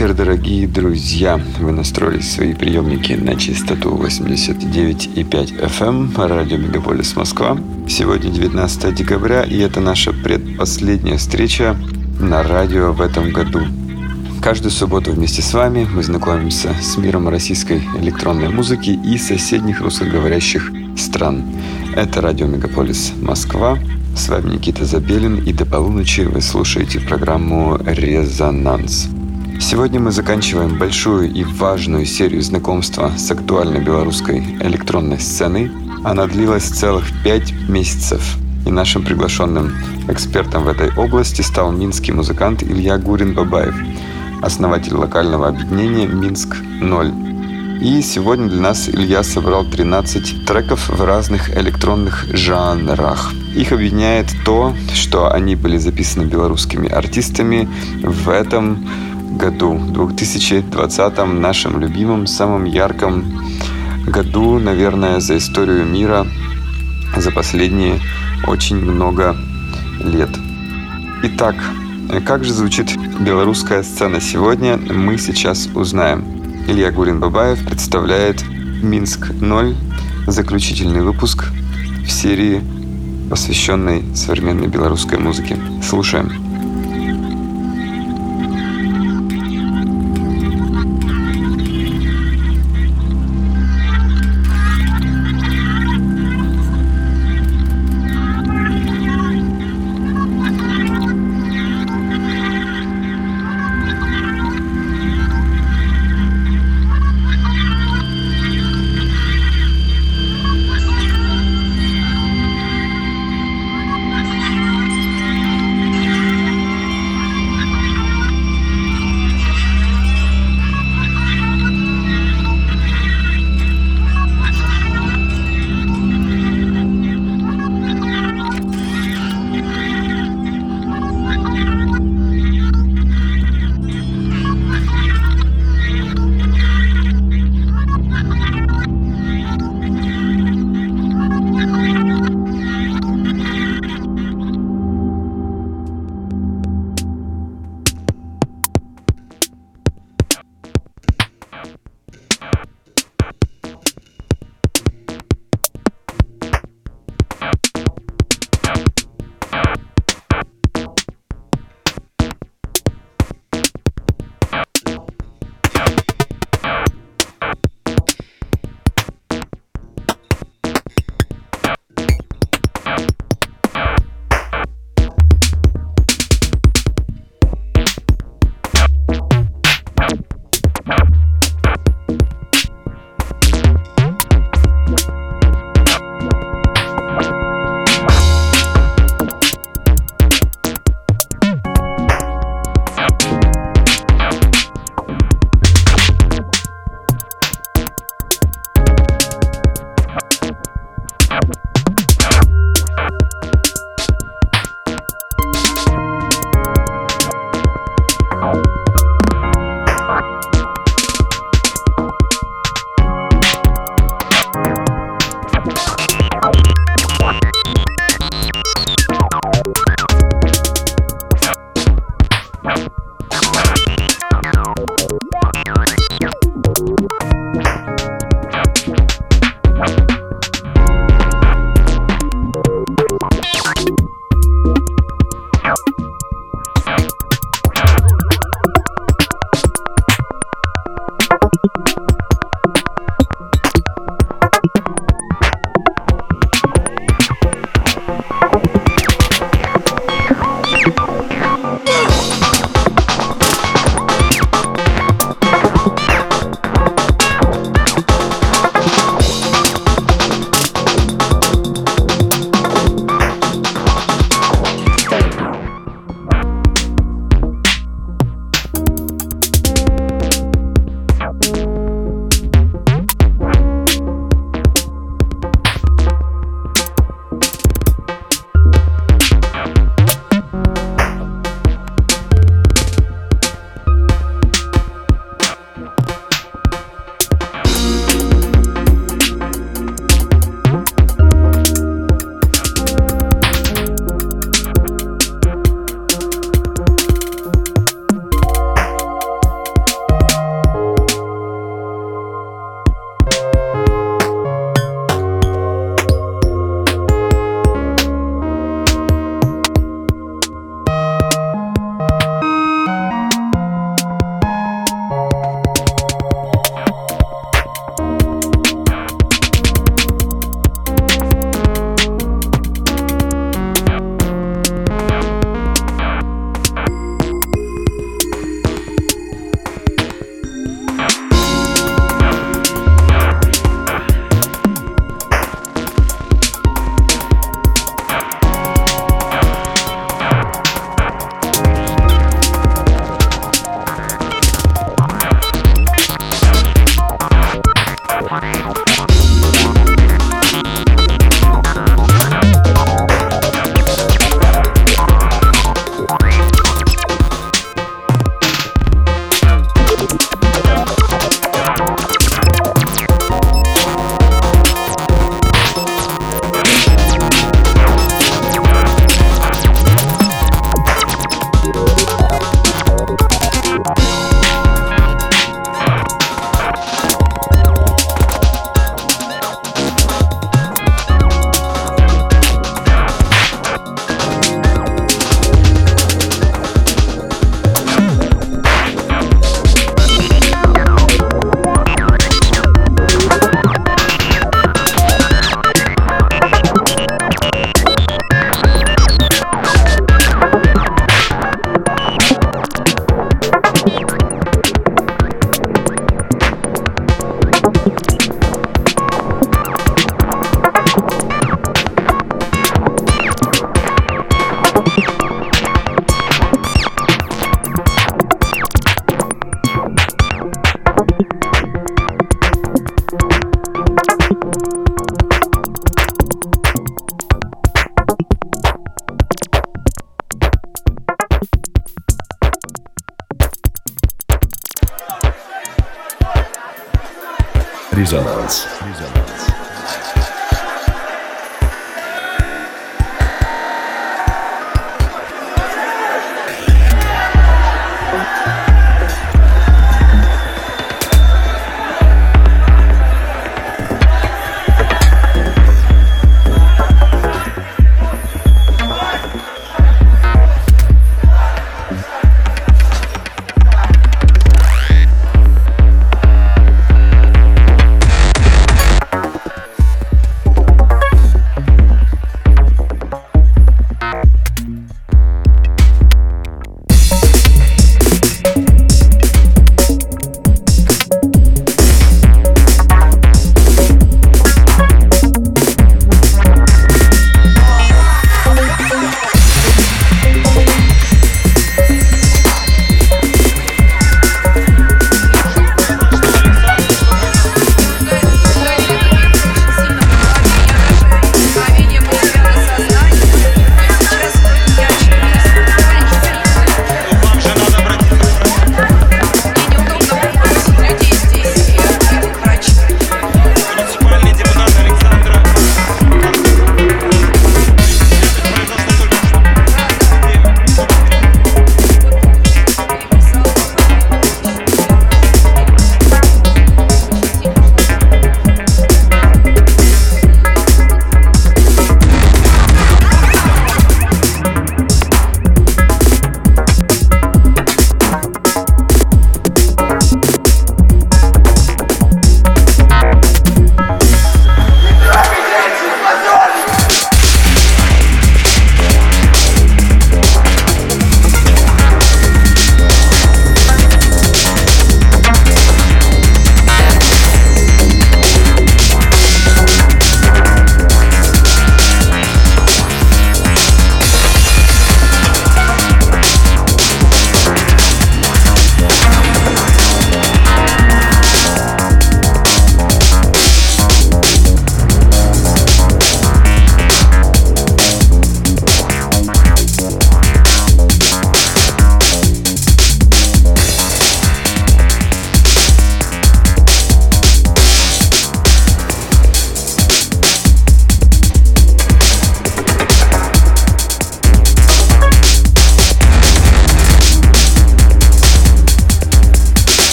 вечер, дорогие друзья! Вы настроили свои приемники на частоту 89,5 FM, эм, радио Мегаполис Москва. Сегодня 19 декабря, и это наша предпоследняя встреча на радио в этом году. Каждую субботу вместе с вами мы знакомимся с миром российской электронной музыки и соседних русскоговорящих стран. Это радио Мегаполис Москва. С вами Никита Забелин, и до полуночи вы слушаете программу «Резонанс». Сегодня мы заканчиваем большую и важную серию знакомства с актуальной белорусской электронной сценой. Она длилась целых пять месяцев. И нашим приглашенным экспертом в этой области стал минский музыкант Илья Гурин-Бабаев, основатель локального объединения «Минск-0». И сегодня для нас Илья собрал 13 треков в разных электронных жанрах. Их объединяет то, что они были записаны белорусскими артистами в этом году, 2020 нашем любимом, самом ярком году, наверное, за историю мира за последние очень много лет. Итак, как же звучит белорусская сцена сегодня, мы сейчас узнаем. Илья Гурин-Бабаев представляет «Минск-0», заключительный выпуск в серии, посвященной современной белорусской музыке. Слушаем.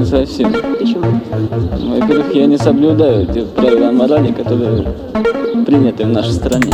Не совсем. Почему? Во-первых, я не соблюдаю те правила морали, которые приняты в нашей стране.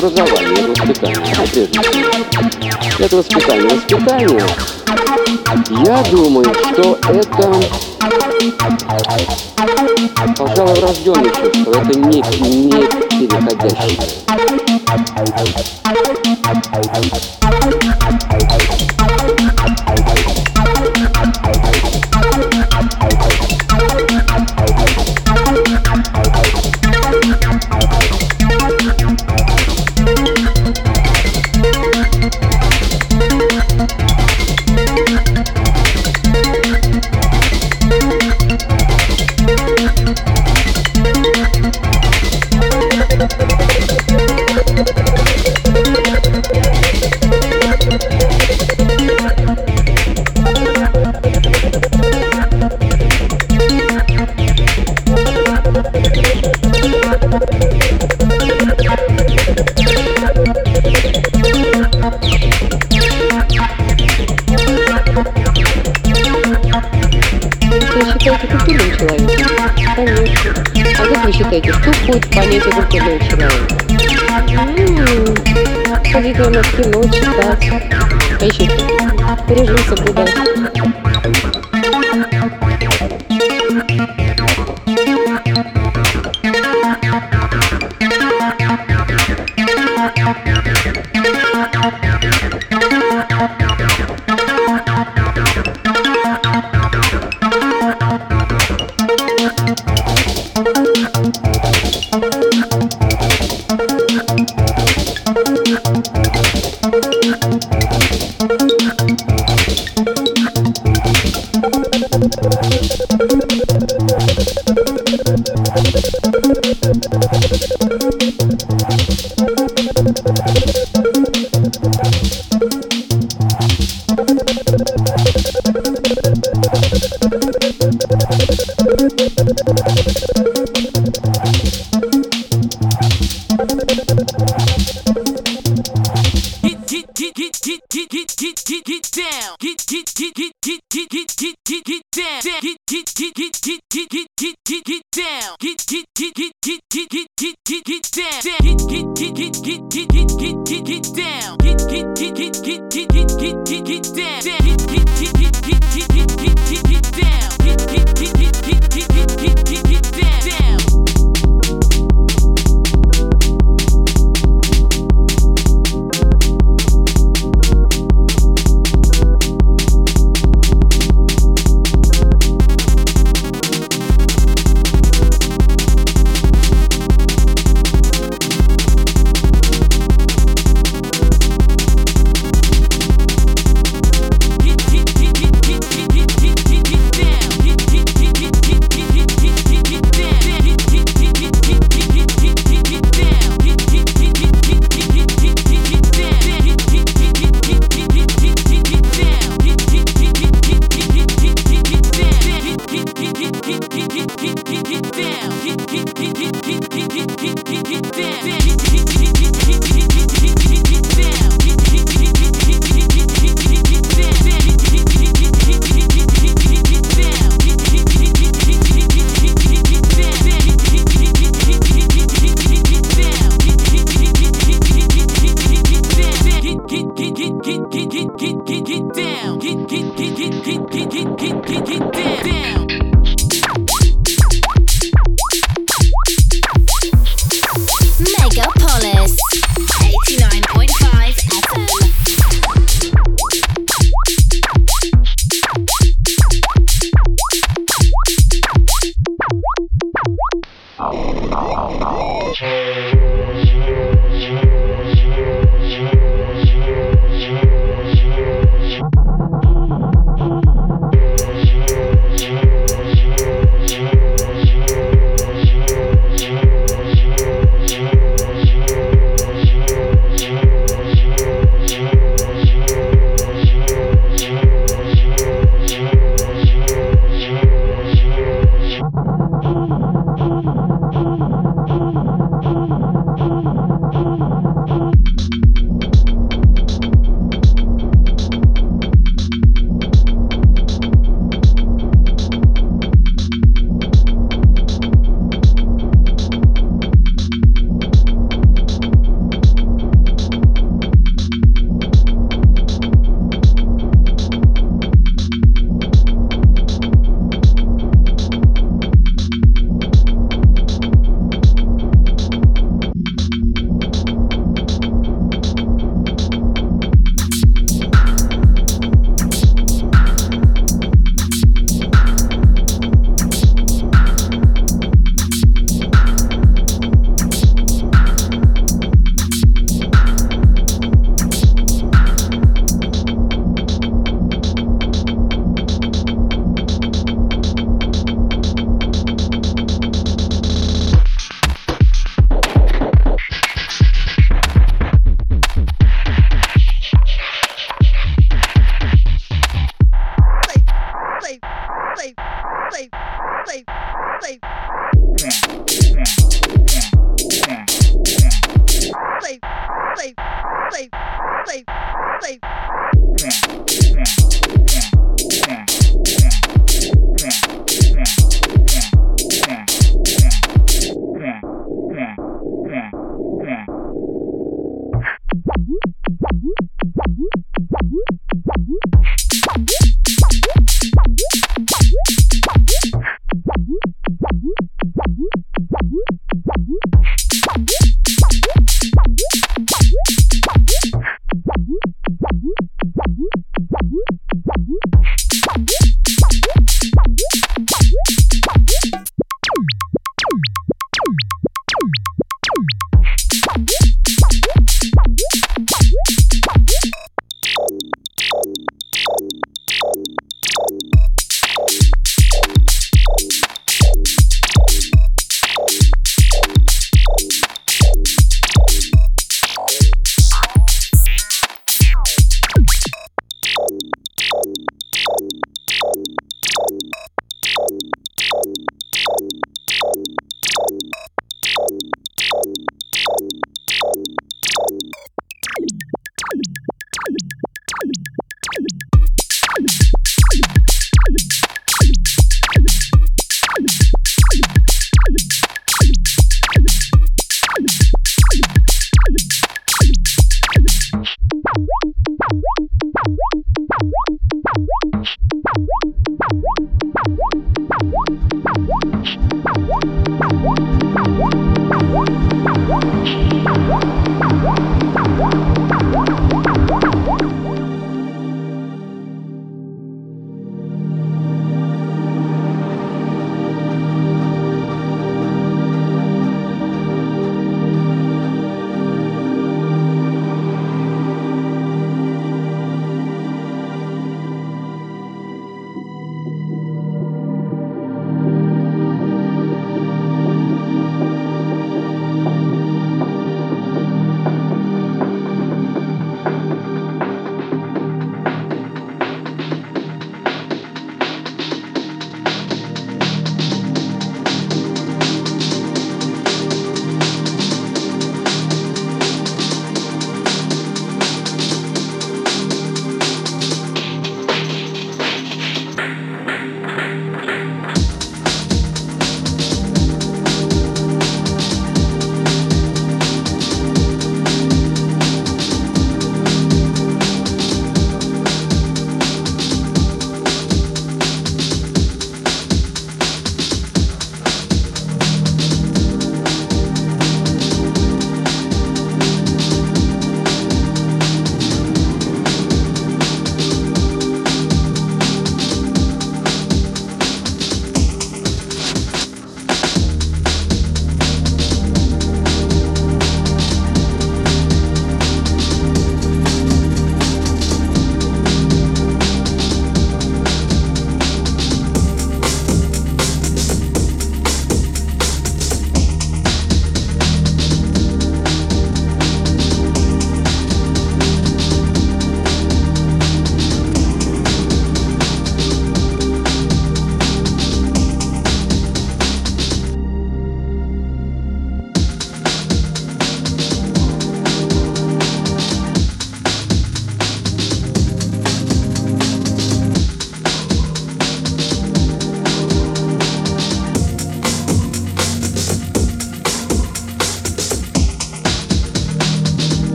Образование, это воспитание. всего. Это воспитание. Воспитание, я думаю, что это, пожалуй, врожденное чувство. Это не, не переходящее. Входит в понятие культурного человека? Ходить, наверное, в кино, читать, А еще что? режим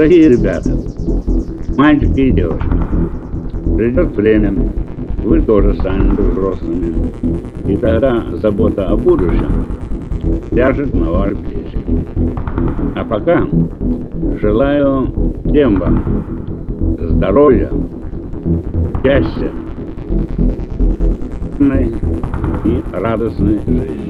Дорогие ребята, мальчики и девушки, Придет время, вы тоже станете взрослыми. И тогда забота о будущем ляжет на ваши плечи. А пока желаю всем вам здоровья, счастья и радостной жизни.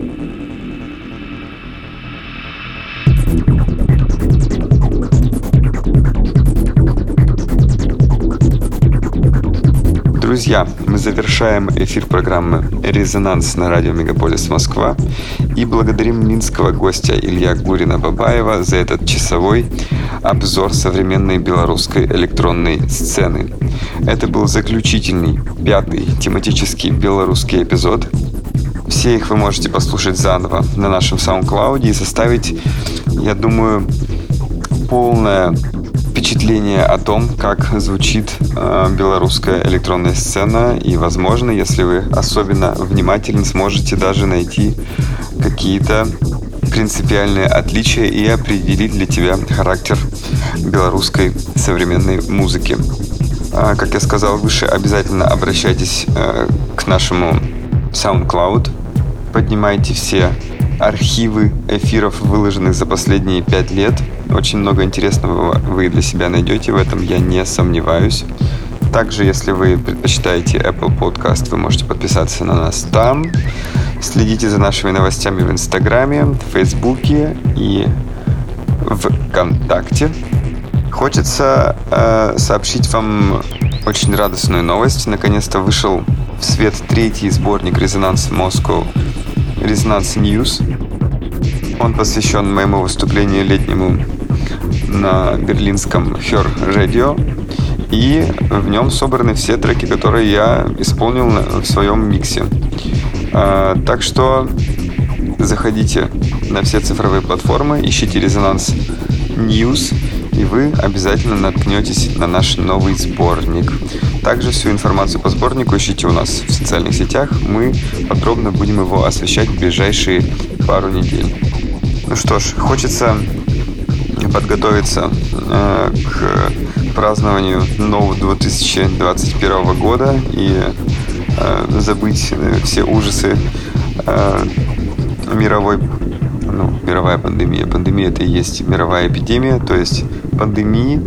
Друзья, мы завершаем эфир программы «Резонанс» на радио «Мегаполис Москва» и благодарим минского гостя Илья Гурина-Бабаева за этот часовой обзор современной белорусской электронной сцены. Это был заключительный, пятый тематический белорусский эпизод. Все их вы можете послушать заново на нашем SoundCloud и составить, я думаю, полное впечатление о том, как звучит э, белорусская электронная сцена. И, возможно, если вы особенно внимательны, сможете даже найти какие-то принципиальные отличия и определить для тебя характер белорусской современной музыки. А, как я сказал выше, обязательно обращайтесь э, к нашему SoundCloud, поднимайте все архивы эфиров, выложенных за последние пять лет. Очень много интересного вы для себя найдете в этом, я не сомневаюсь. Также, если вы предпочитаете Apple Podcast, вы можете подписаться на нас там. Следите за нашими новостями в Инстаграме, в Фейсбуке и ВКонтакте. Хочется э, сообщить вам очень радостную новость. Наконец-то вышел в свет третий сборник «Резонанс Moscow Резонанс News. Он посвящен моему выступлению летнему на берлинском Her Radio. И в нем собраны все треки, которые я исполнил в своем миксе. А, так что заходите на все цифровые платформы, ищите Резонанс News, и вы обязательно наткнетесь на наш новый сборник. Также всю информацию по сборнику ищите у нас в социальных сетях. Мы подробно будем его освещать в ближайшие пару недель. Ну что ж, хочется подготовиться э, к празднованию нового 2021 года и э, забыть э, все ужасы э, мировой ну, мировая пандемия. Пандемия это и есть мировая эпидемия, то есть пандемии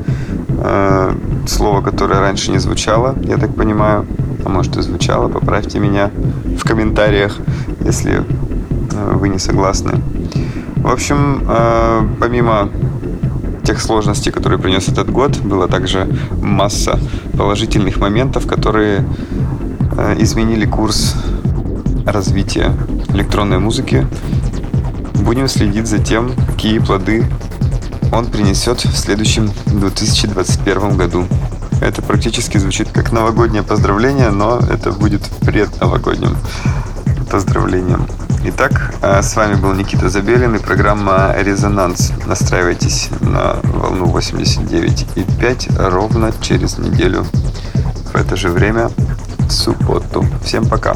Э, слово, которое раньше не звучало, я так понимаю, а может и звучало, поправьте меня в комментариях, если э, вы не согласны. В общем, э, помимо тех сложностей, которые принес этот год, было также масса положительных моментов, которые изменили курс развития электронной музыки. Будем следить за тем, какие плоды он принесет в следующем 2021 году. Это практически звучит как новогоднее поздравление, но это будет предновогодним поздравлением. Итак, а, с вами был Никита Забелин и программа «Резонанс». Настраивайтесь на волну 89,5 ровно через неделю в это же время в субботу. Всем пока!